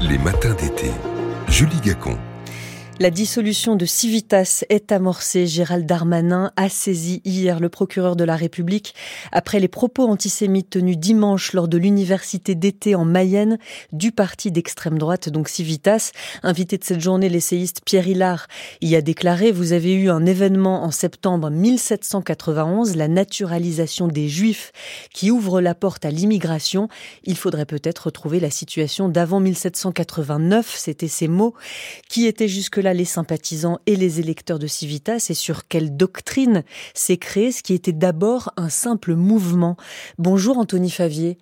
Les matins d'été. Julie Gacon. La dissolution de Civitas est amorcée. Gérald Darmanin a saisi hier le procureur de la République après les propos antisémites tenus dimanche lors de l'université d'été en Mayenne du parti d'extrême droite, donc Civitas. Invité de cette journée, l'essayiste Pierre Hillard y a déclaré Vous avez eu un événement en septembre 1791, la naturalisation des Juifs qui ouvre la porte à l'immigration. Il faudrait peut-être retrouver la situation d'avant 1789. C'était ces mots qui étaient jusque les sympathisants et les électeurs de Civitas et sur quelle doctrine s'est créé ce qui était d'abord un simple mouvement. Bonjour Anthony Favier.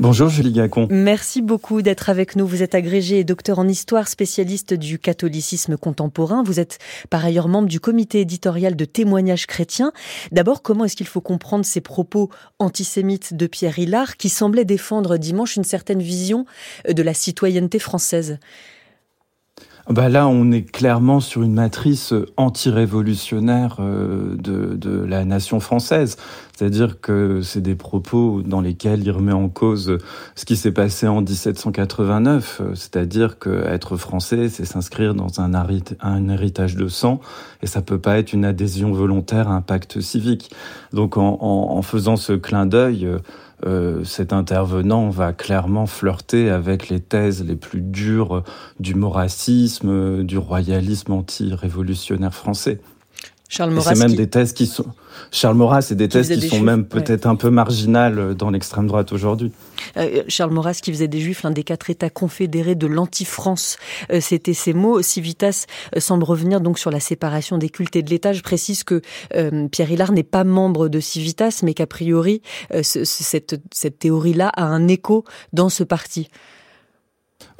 Bonjour Julie Gacon. Merci beaucoup d'être avec nous. Vous êtes agrégé et docteur en histoire, spécialiste du catholicisme contemporain. Vous êtes par ailleurs membre du comité éditorial de témoignages chrétiens. D'abord, comment est-ce qu'il faut comprendre ces propos antisémites de Pierre Hillard qui semblait défendre dimanche une certaine vision de la citoyenneté française? Bah Là, on est clairement sur une matrice anti-révolutionnaire euh, de, de, la nation française. C'est-à-dire que c'est des propos dans lesquels il remet en cause ce qui s'est passé en 1789. C'est-à-dire qu'être français, c'est s'inscrire dans un, un, héritage de sang et ça peut pas être une adhésion volontaire à un pacte civique. Donc en, en faisant ce clin d'œil, euh, cet intervenant va clairement flirter avec les thèses les plus dures du moracisme, du royalisme anti-révolutionnaire français. Charles Maurras. C'est même des thèses qui sont. Charles Maurras, c'est des thèses qui sont même peut-être un peu marginales dans l'extrême droite aujourd'hui. Euh, Charles Maurras qui faisait des Juifs l'un des quatre États confédérés de l'anti-France. Euh, c'était ces mots. Civitas euh, semble revenir donc sur la séparation des cultes et de l'État. Je précise que Pierre Hillard n'est pas membre de Civitas, mais qu'a priori cette, cette théorie-là a un écho dans ce parti.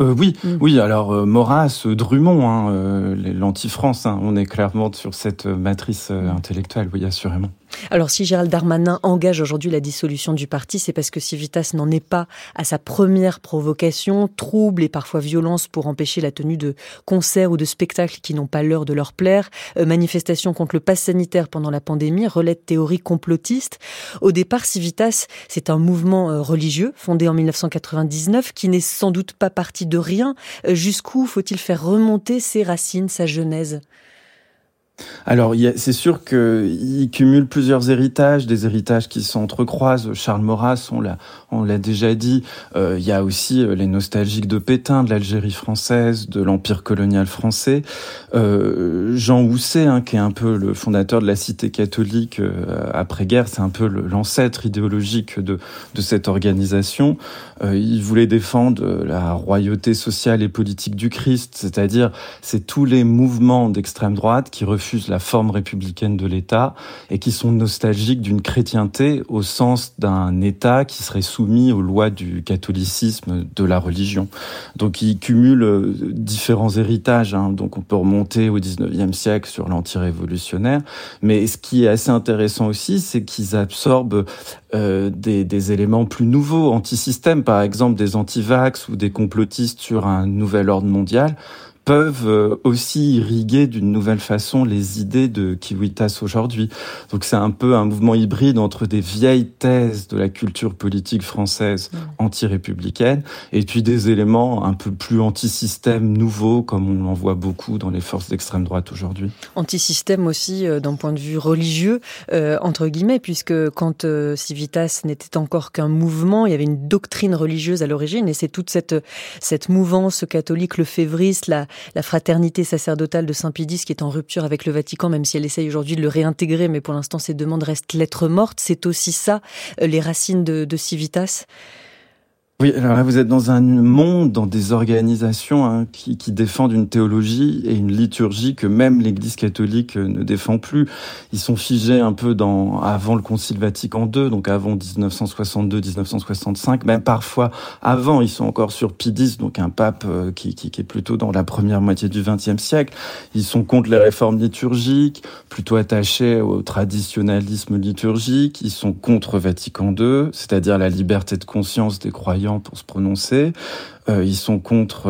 Euh, oui, mm. oui. Alors euh, Maurras, euh, Drummond, hein, euh, l'anti-France, hein, on est clairement sur cette matrice intellectuelle, oui, assurément. Alors si Gérald Darmanin engage aujourd'hui la dissolution du parti, c'est parce que Civitas n'en est pas à sa première provocation, trouble et parfois violence pour empêcher la tenue de concerts ou de spectacles qui n'ont pas l'heure de leur plaire, euh, manifestation contre le pass sanitaire pendant la pandémie, relais de théorie complotiste. Au départ, Civitas, c'est un mouvement euh, religieux fondé en 1999 qui n'est sans doute pas parti de rien. Euh, jusqu'où faut-il faire remonter ses racines, sa genèse? Alors, c'est sûr qu'il cumule plusieurs héritages, des héritages qui s'entrecroisent. Charles Maurras, on l'a, déjà dit. Euh, il y a aussi euh, les nostalgiques de Pétain, de l'Algérie française, de l'Empire colonial français. Euh, Jean Housset, hein, qui est un peu le fondateur de la Cité catholique après-guerre, c'est un peu l'ancêtre idéologique de, de cette organisation. il voulait défendre la royauté sociale et politique du Christ, c'est-à-dire c'est tous les mouvements d'extrême droite qui refusent la forme républicaine de l'État et qui sont nostalgiques d'une chrétienté au sens d'un État qui serait soumis aux lois du catholicisme de la religion. Donc ils cumulent euh, différents héritages. Hein. Donc on peut remonter au 19e siècle sur l'anti-révolutionnaire. Mais ce qui est assez intéressant aussi, c'est qu'ils absorbent euh, des, des, éléments plus nouveaux, anti-système, par exemple des anti-vax ou des complotistes sur un nouvel ordre mondial peuvent euh, aussi irriguer d'une nouvelle façon les idées de Kiwitas aujourd'hui. Donc c'est un peu un mouvement hybride entre des vieilles thèses de la culture politique française anti-républicaine et puis des éléments un peu plus anti-système nouveaux comme on en voit beaucoup dans les forces d'extrême droite aujourd'hui. Anti-système aussi euh, d'un point de vue religieux, euh, entre guillemets, puisque quand Civitas n'était encore qu'un mouvement, il y avait une doctrine religieuse à l'origine et c'est toute cette, cette mouvance catholique, le févriste, la, la fraternité sacerdotale de Saint-Pédis qui est en rupture avec le Vatican, même si elle essaye aujourd'hui de le réintégrer, mais pour l'instant ces demandes restent lettres mortes. C'est aussi ça, euh, les racines de, de Civitas oui, alors là, vous êtes dans un monde, dans des organisations hein, qui, qui, défendent une théologie et une liturgie que même l'Église catholique euh, ne défend plus. Ils sont figés un peu dans avant le Concile Vatican II, donc avant 1962-1965, même parfois avant. Ils sont encore sur X, donc un pape euh, qui, qui, qui, est plutôt dans la première moitié du XXe siècle. Ils sont contre les réformes liturgiques, plutôt attachés au traditionnalisme liturgique. Ils sont contre Vatican II, c'est-à-dire la liberté de conscience des croyants pour se prononcer. Ils sont contre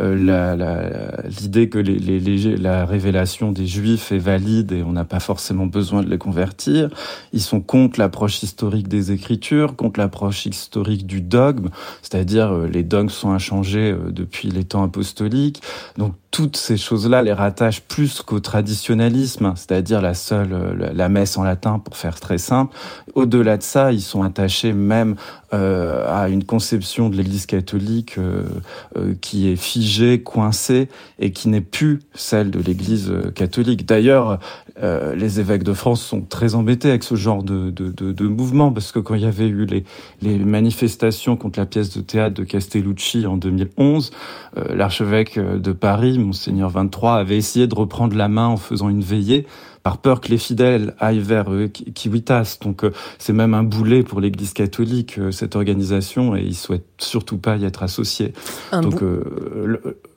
l'idée que les, les, la révélation des Juifs est valide et on n'a pas forcément besoin de les convertir. Ils sont contre l'approche historique des Écritures, contre l'approche historique du dogme, c'est-à-dire les dogmes sont inchangés depuis les temps apostoliques. Donc toutes ces choses-là les rattachent plus qu'au traditionnalisme, c'est-à-dire la seule la messe en latin pour faire très simple. Au-delà de ça, ils sont attachés même euh, à une conception de l'Église catholique euh, euh, qui est figée, coincée et qui n'est plus celle de l'Église catholique. D'ailleurs, les évêques de France sont très embêtés avec ce genre de, de, de, de, mouvement parce que quand il y avait eu les, les manifestations contre la pièce de théâtre de Castellucci en 2011, l'archevêque de Paris, monseigneur 23, avait essayé de reprendre la main en faisant une veillée par peur que les fidèles aillent vers euh, Kiwitas. Donc euh, c'est même un boulet pour l'Église catholique, euh, cette organisation, et ils souhaitent surtout pas y être associés. Donc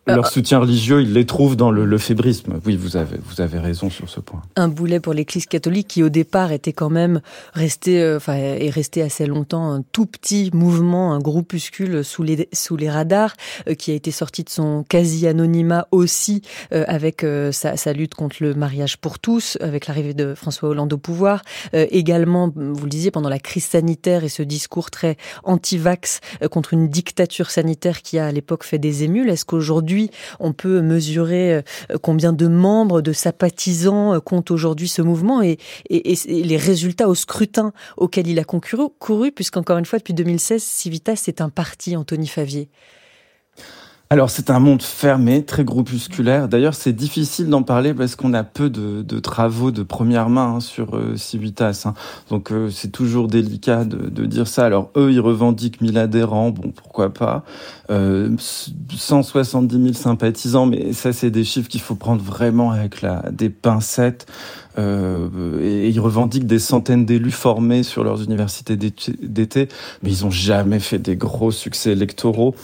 leur soutien religieux, ils les trouvent dans le fébrisme. Oui, vous avez, vous avez raison sur ce point. Un boulet pour l'Église catholique qui, au départ, était quand même resté, enfin, est resté assez longtemps un tout petit mouvement, un groupuscule sous les sous les radars, qui a été sorti de son quasi-anonymat aussi avec sa, sa lutte contre le mariage pour tous avec l'arrivée de François Hollande au pouvoir. Euh, également, vous le disiez, pendant la crise sanitaire et ce discours très anti-vax euh, contre une dictature sanitaire qui a à l'époque fait des émules. Est-ce qu'aujourd'hui, on peut mesurer euh, combien de membres, de sympathisants compte aujourd'hui ce mouvement et, les résultats au scrutin auquel il a concouru, couru, puisqu'encore une fois, depuis 2016, Civitas c'est un parti, Anthony Favier alors c'est un monde fermé, très groupusculaire. D'ailleurs c'est difficile d'en parler parce qu'on a peu de, travaux de première main hein, sur euh, Civitas. Hein. Donc euh, c'est toujours délicat de, dire ça. Alors eux ils revendiquent 1000 adhérents, bon pourquoi pas? Euh, 170 000 sympathisants, mais ça c'est des chiffres qu'il faut prendre vraiment avec la, des pincettes. Euh, et, ils revendiquent des centaines d'élus formés sur leurs universités d'été, mais ils ont jamais fait des gros succès électoraux.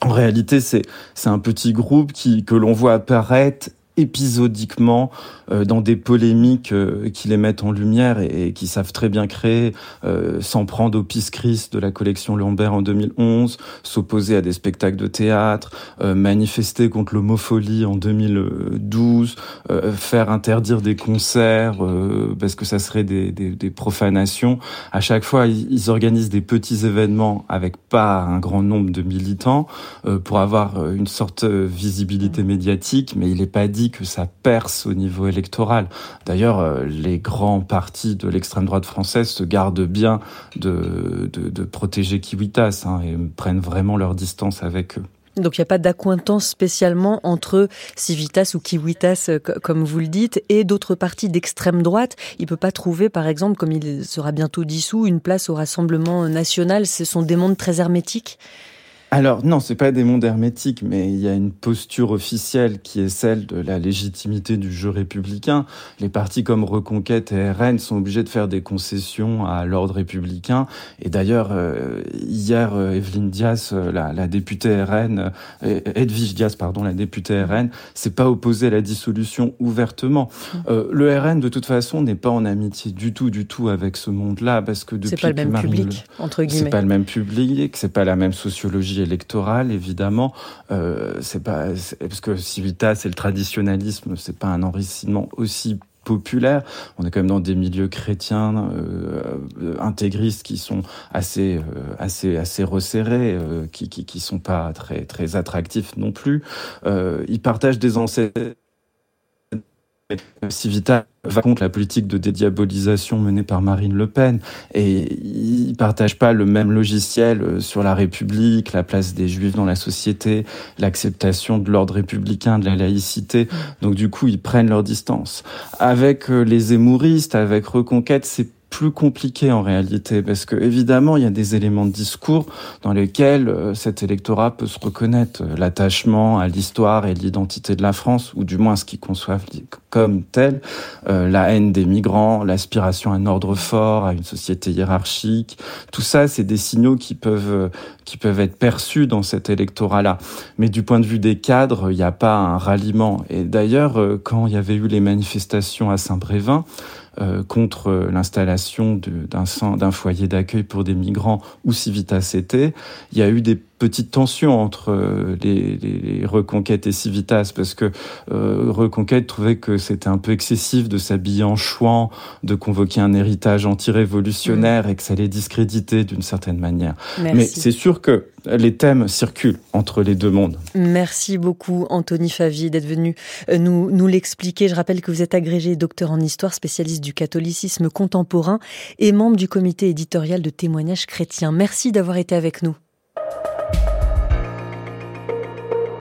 En réalité, c'est un petit groupe qui que l'on voit apparaître épisodiquement euh, dans des polémiques euh, qui les mettent en lumière et, qui savent très bien créer, euh, s'en prendre au Peace Christ de la collection Lambert en 2011, s'opposer à des spectacles de théâtre, manifester contre l'homopholie en 2012, faire interdire des concerts parce que ça serait des, des, des profanations. À chaque fois, ils, ils, organisent des petits événements avec pas un grand nombre de militants pour avoir une sorte de visibilité médiatique, mais il n'est pas dit que ça perce au niveau électoral. D'ailleurs, euh, les grands partis de l'extrême droite française se gardent bien de, de, protéger Kiwitas hein, et prennent vraiment leur distance avec eux. Donc il n'y a pas d'accointance spécialement entre Civitas ou Kiwitas, euh, comme vous le dites, et d'autres partis d'extrême droite. Il ne peut pas trouver, par exemple, comme il sera bientôt dissous, une place au Rassemblement national. Ce sont des mondes très hermétiques alors non, c'est pas des mondes hermétiques, mais il y a une posture officielle qui est celle de la légitimité du jeu républicain. Les partis comme Reconquête et RN sont obligés de faire des concessions à l'ordre républicain. Et d'ailleurs, euh, hier, euh, Evelyne Diaz, euh, la, la, députée RN, Edwige Diaz, pardon, la députée RN, s'est pas opposée à la dissolution ouvertement. le RN, de toute façon, n'est pas en amitié du tout, du tout avec ce monde-là, parce que depuis c'est pas le même public, entre guillemets. C'est pas le même public, c'est pas la même sociologie électorale, évidemment. Euh, c'est pas parce que Civitas c'est le traditionnalisme, c'est pas un enrichissement aussi populaire. On est quand même dans des milieux chrétiens euh, intégristes qui sont assez euh, assez assez resserrés, euh, qui, qui qui sont pas très très attractifs non plus. Euh, ils partagent des ancêtres Civitas va contre la politique de dédiabolisation menée par Marine Le Pen et ils partagent pas le même logiciel euh, sur la République, la place des Juifs dans la société, l'acceptation de l'ordre républicain, de la laïcité. Donc du coup, ils prennent leur distance. Avec euh, les émouristes, avec Reconquête, c'est plus compliqué en réalité parce que évidemment il y a des éléments de discours dans lesquels euh, cet électorat peut se reconnaître l'attachement à l'histoire et l'identité de la France ou du moins ce qu'ils conçoivent comme tel euh, la haine des migrants l'aspiration à un ordre fort à une société hiérarchique. Tout ça c'est des signaux qui peuvent euh, qui peuvent être perçus dans cet électorat là mais du point de vue des cadres il n'y a pas un ralliement. Et d'ailleurs quand il y avait eu les manifestations à Saint-Brévin euh, contre l'installation d'un foyer d'accueil pour des migrants ou Civitas était, il y a eu des petite tension entre euh, les, les, Reconquête et Civitas parce que euh, Reconquête trouvait que c'était un peu excessif de s'habiller en chouan, de convoquer un héritage anti-révolutionnaire mm. et que ça allait discréditer d'une certaine manière. Mais c'est sûr que les thèmes circulent entre les deux mondes. Merci beaucoup Anthony Favier d'être venu euh, nous, nous l'expliquer. Je rappelle que vous êtes agrégé docteur en histoire, spécialiste du catholicisme contemporain et membre du comité éditorial de témoignages chrétiens. Merci d'avoir été avec nous.